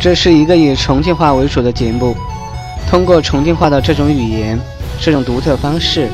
这是一个以重庆话为主的节目，通过重庆话的这种语言、这种独特方式，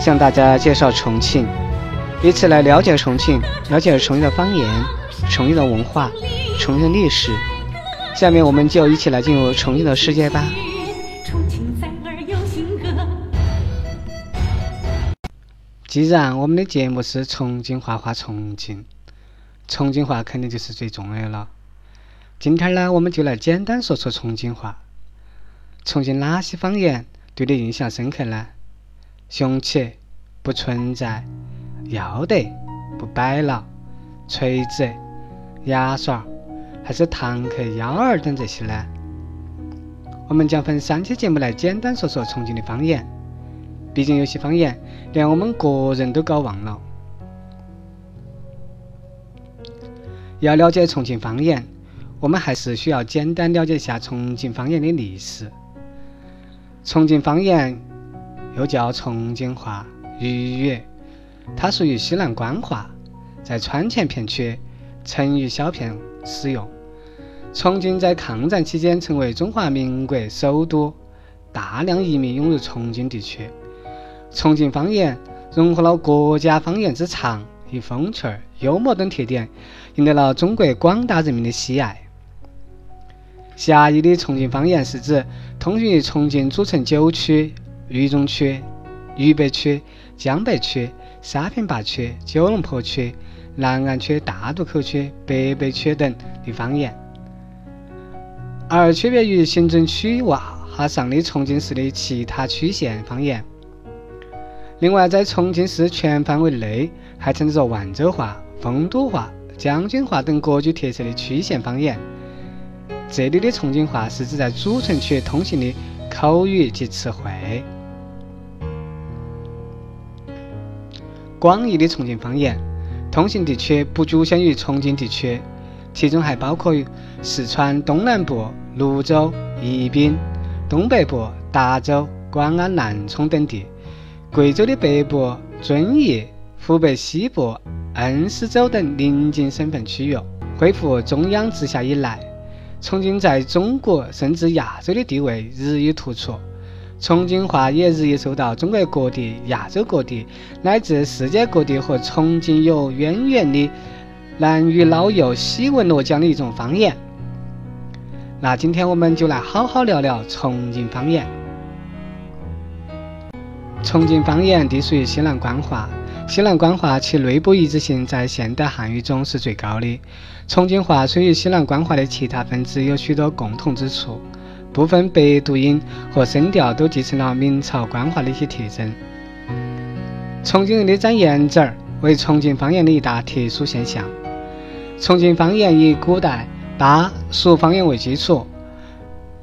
向大家介绍重庆，以此来了解重庆，了解重庆的方言、重庆的文化、重庆的历史。下面我们就一起来进入重庆的世界吧。既然我们的节目是重庆话话重庆，重庆话肯定就是最重要的了。今天呢，我们就来简单说说重庆话。重庆哪些方言对你印象深刻呢？雄起、不存在、要得、不摆了、锤子、牙刷，还是堂客、幺儿等这些呢？我们将分三期节目来简单说说重庆的方言。毕竟有些方言连我们国人都搞忘了。要了解重庆方言。我们还是需要简单了解一下重庆方言的历史。重庆方言又叫重庆话、渝语，它属于西南官话，在川黔片区成渝小片使用。重庆在抗战期间成为中华民国首都，大量移民涌入重庆地区。重庆方言融合了国家方言之长、与风趣、幽默等特点，赢得了中国广大人民的喜爱。狭义的重庆方言是指通行于重庆主城九区、渝中区、渝北区、江北区、沙坪坝区、九龙坡区、南岸区、大渡口区、北碚区等的方言，而区别于行政区划上的重庆市的其他区县方言。另外，在重庆市全范围内还存在着万州话、丰都话、将军话等各具特色的区县方言。这里的重庆话是指在主城区通行的口语及词汇。广义的重庆方言，通行地区不局限于重庆地区，其中还包括于四川东南部泸州、宜宾，东北部达州、广安、南充等地；贵州的北部遵义、湖北西部恩施州等邻近省份区域。恢复中央直辖以来。重庆在中国甚至亚洲的地位日益突出，重庆话也日益受到中国各地、亚洲各地乃至世界各地和重庆有渊源的男女老幼喜闻乐讲的一种方言。那今天我们就来好好聊聊重庆方言。重庆方言隶属于西南官话。西南官话其内部一致性在现代汉语中是最高的。重庆话虽与西南官话的其他分支有许多共同之处，部分白读音和声调都继承了明朝官话的一些特征。重庆人的沾盐子儿为重庆方言的一大特殊现象。重庆方言以古代巴蜀方言为基础，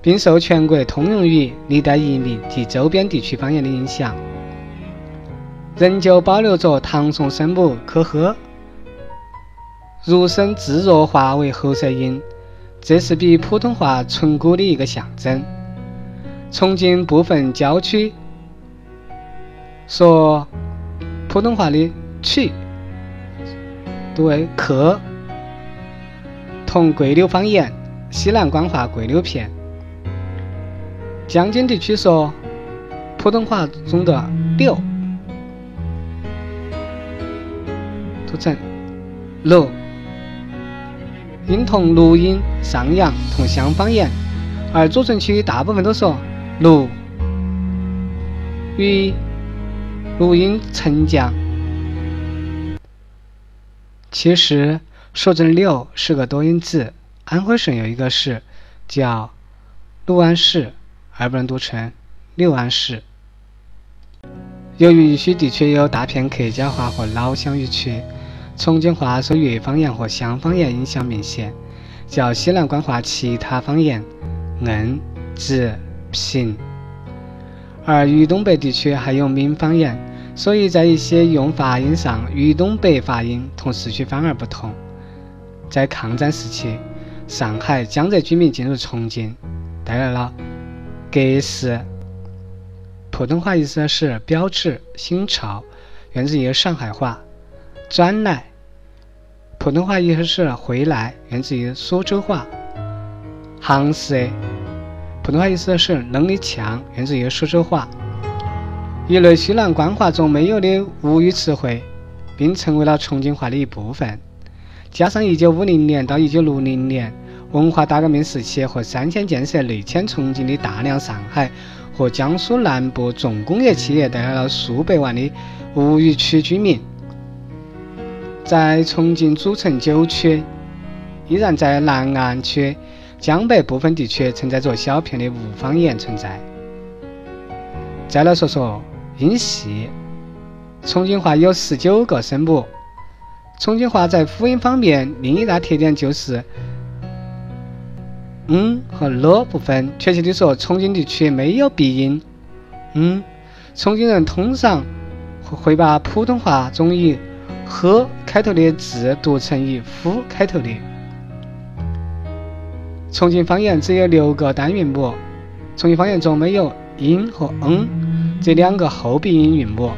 并受全国通用语、历代移民及周边地区方言的影响。仍旧保留着唐宋声母可呵、入声自弱化为喉舌音，这是比普通话淳古的一个象征。重庆部分郊区说普通话的“曲”读为“克”，同桂柳方言西南官话桂柳片。江津地区说普通话中的“柳”。读成“录”，音同录音、上扬同乡方言，而主城区大部分都说“六”，与录音沉降。其实说成“柳”是个多音字，安徽省有一个市叫六安市，而不能读成“六安市”。由于渝区地区有大片客家话和老乡语区。重庆话受粤方言和湘方言影响明显，较西南官话其他方言硬、直、平。而渝东北地区还有闽方言，所以在一些用发音上，渝东北发音同市区反而不同。在抗战时期，上海、江浙居民进入重庆，带来了“格式”。普通话意思是标志、新潮，源自于上海话。转来，普通话意思是回来，源自于苏州话。行实。普通话意思是能力强，源自于苏州话。一类西南官话中没有的吴语词汇，并成为了重庆话的一部分。加上1950年到1960年文化大革命时期和三线建设内迁重庆的大量上海和江苏南部重工业企业，带来了数百万的吴语区居民。在重庆主城九区，依然在南岸区、江北部分地区存在着小片的吴方言存在。再来说说音系，重庆话有十九个声母。重庆话在辅音方面，另一大特点就是“嗯”和“了”不分。确切地说，重庆地区没有鼻音“嗯”。重庆人通常会把普通话中以“呵”开头的字读成以“夫”开头的。重庆方言只有六个单韵母，重庆方言中没有“音”和“嗯”这两个后鼻音韵母。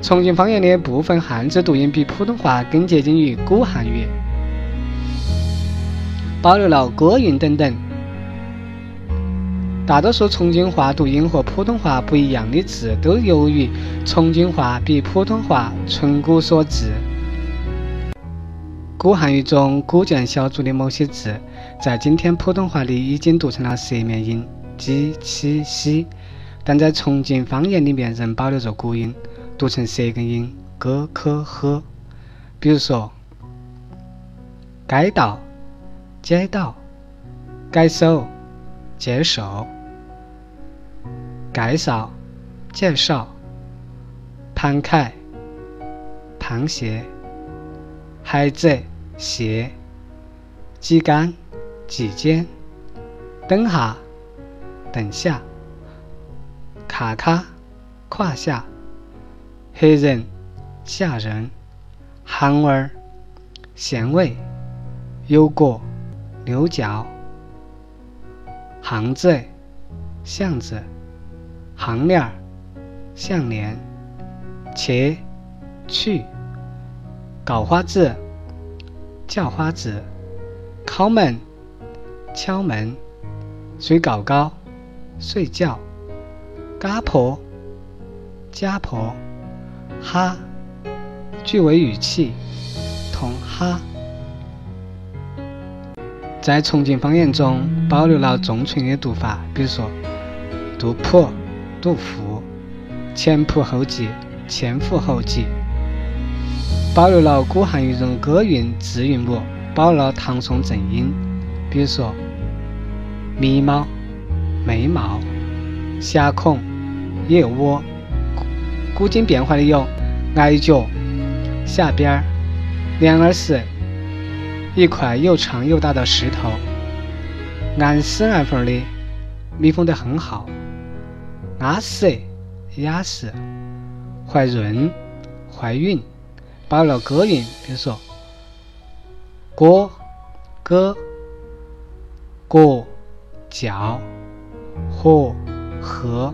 重庆方言的部分汉字读音比普通话更接近于古汉语，保留了歌韵等等。大多数重庆话读音和普通话不一样的字，都由于重庆话比普通话淳古所致。古汉语中古建小组的某些字，在今天普通话里已经读成了舌面音“鸡、七、西”，但在重庆方言里面仍保留着古音。读成舌根音 g、k、h，比如说，街道、街道、改手、接受、介绍、介绍、摊开、螃蟹、孩子、蟹、挤干、挤尖、等下、等下、卡卡、胯下。黑人、吓人、憨儿、咸味、油果、牛角、巷子、巷子、项链儿、项链、切、去、搞花子、叫花子、敲门、敲门、睡觉觉、睡觉、家婆、家婆。哈，句尾语气同哈，在重庆方言中保留了重唇的读法，比如说杜甫、杜甫，前仆后继、前仆后继，保留了古汉语中歌韵字韵母，保留了唐宋正音，比如说眉毛、眉毛、狭孔、腋窝。古今变化的有矮脚、下边儿、两耳石、一块又长又大的石头、按丝按缝的、密封得很好、阿实、雅实、怀润、怀孕，包了歌韵，比如说歌、歌、国、叫、和、和，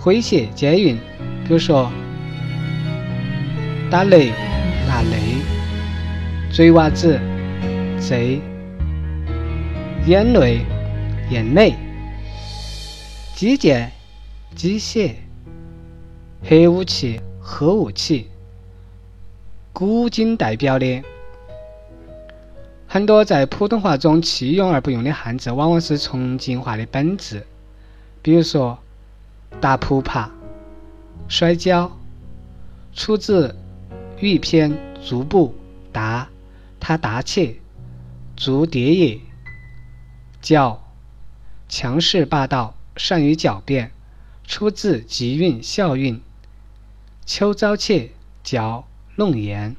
诙谐接韵。比如说，打雷打雷，嘴娃子贼，眼泪眼泪，机械机械，核武器核武器，古今代表的很多在普通话中弃用而不用的汉字，往往是重庆话的本质。比如说，打扑爬。摔跤，出自《豫篇·足部答》，他答切，足叠也。叫，强势霸道，善于狡辩，出自《集韵·效韵》。秋遭窃，矫弄言。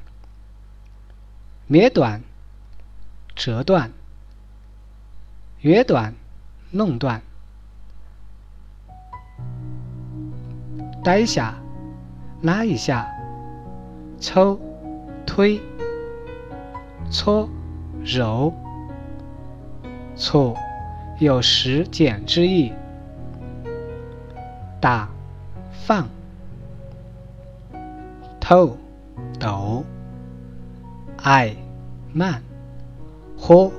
灭短，折断，约短，弄断。呆下，拉一下，抽，推，搓，揉，搓，有时简之意。打，放，透，抖，爱，慢，喝，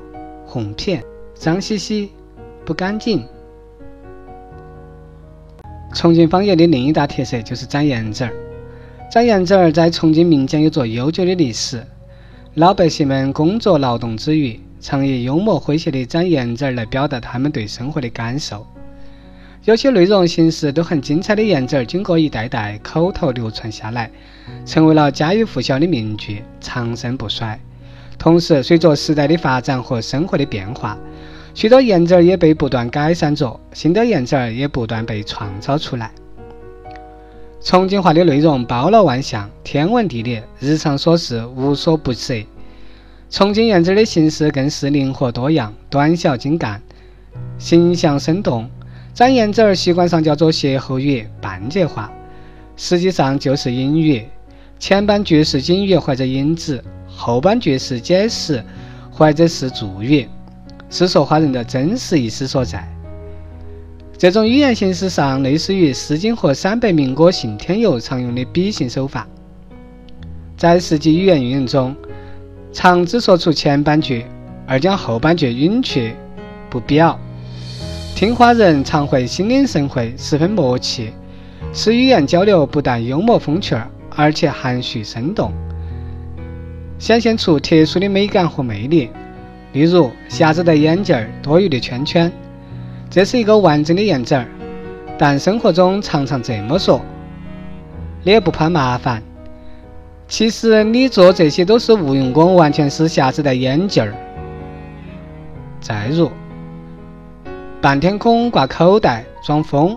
红片，脏兮兮，不干净。重庆方言的另一大特色就是展颜子儿。展颜子儿在重庆民间有着悠久的历史，老百姓们工作劳动之余，常以幽默诙谐的展颜值儿来表达他们对生活的感受。有些内容形式都很精彩的言子儿，经过一代代口头流传下来，成为了家喻户晓的名句，长盛不衰。同时，随着时代的发展和生活的变化，许多颜值儿也被不断改善着，新的颜值儿也不断被创造出来。重庆话的内容包罗万象，天文地理、日常琐事无所不涉。重庆颜值的形式更是灵活多样、短小精干、形象生动。展颜值儿习惯上叫做歇后语、半截话，实际上就是隐语。前半句是警语或者引子，后半句是解释或者是注语。是说话人的真实意思所在。这种语言形式上类似于《诗经》和三百民歌信天游常用的比兴手法。在实际语言运用中，常只说出前半句，而将后半句隐去不表。听话人常会心领神会，十分默契，使语言交流不但幽默风趣，而且含蓄生动，显现出特殊的美感和魅力。例如，瞎子的眼镜儿，多余的圈圈，这是一个完整的颜值儿，但生活中常常这么说。你也不怕麻烦，其实你做这些都是无用功，完全是瞎子的眼镜儿。再如，半天空挂口袋装疯，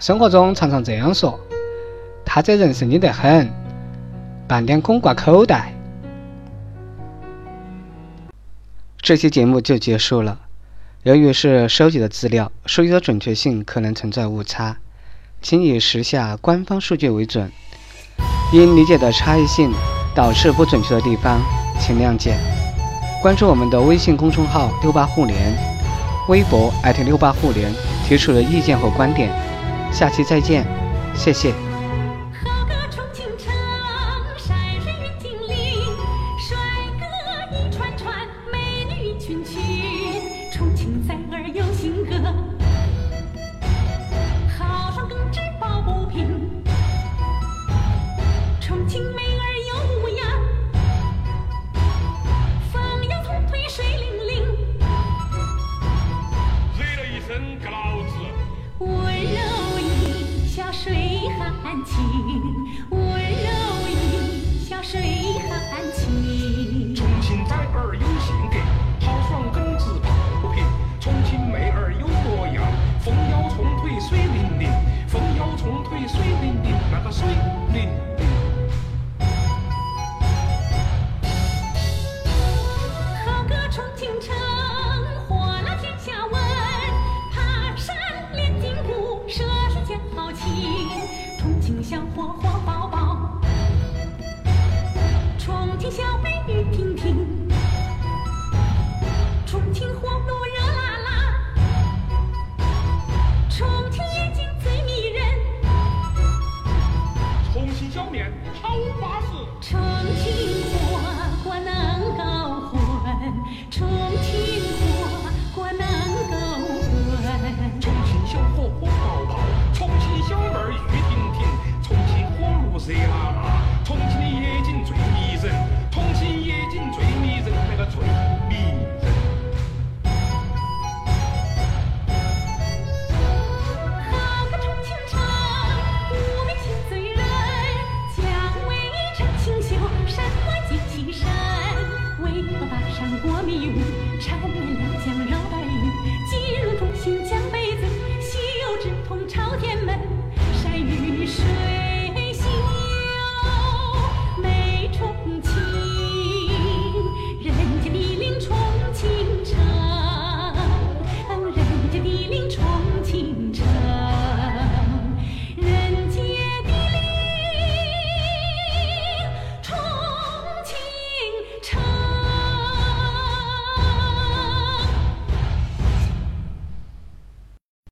生活中常常这样说。他这人神经得很，半天空挂口袋。这期节目就结束了。由于是收集的资料，数据的准确性可能存在误差，请以时下官方数据为准。因理解的差异性导致不准确的地方，请谅解。关注我们的微信公众号“六八互联”，微博六八互联，提出了意见和观点。下期再见，谢谢。sweet. 热辣辣重庆的夜景最迷人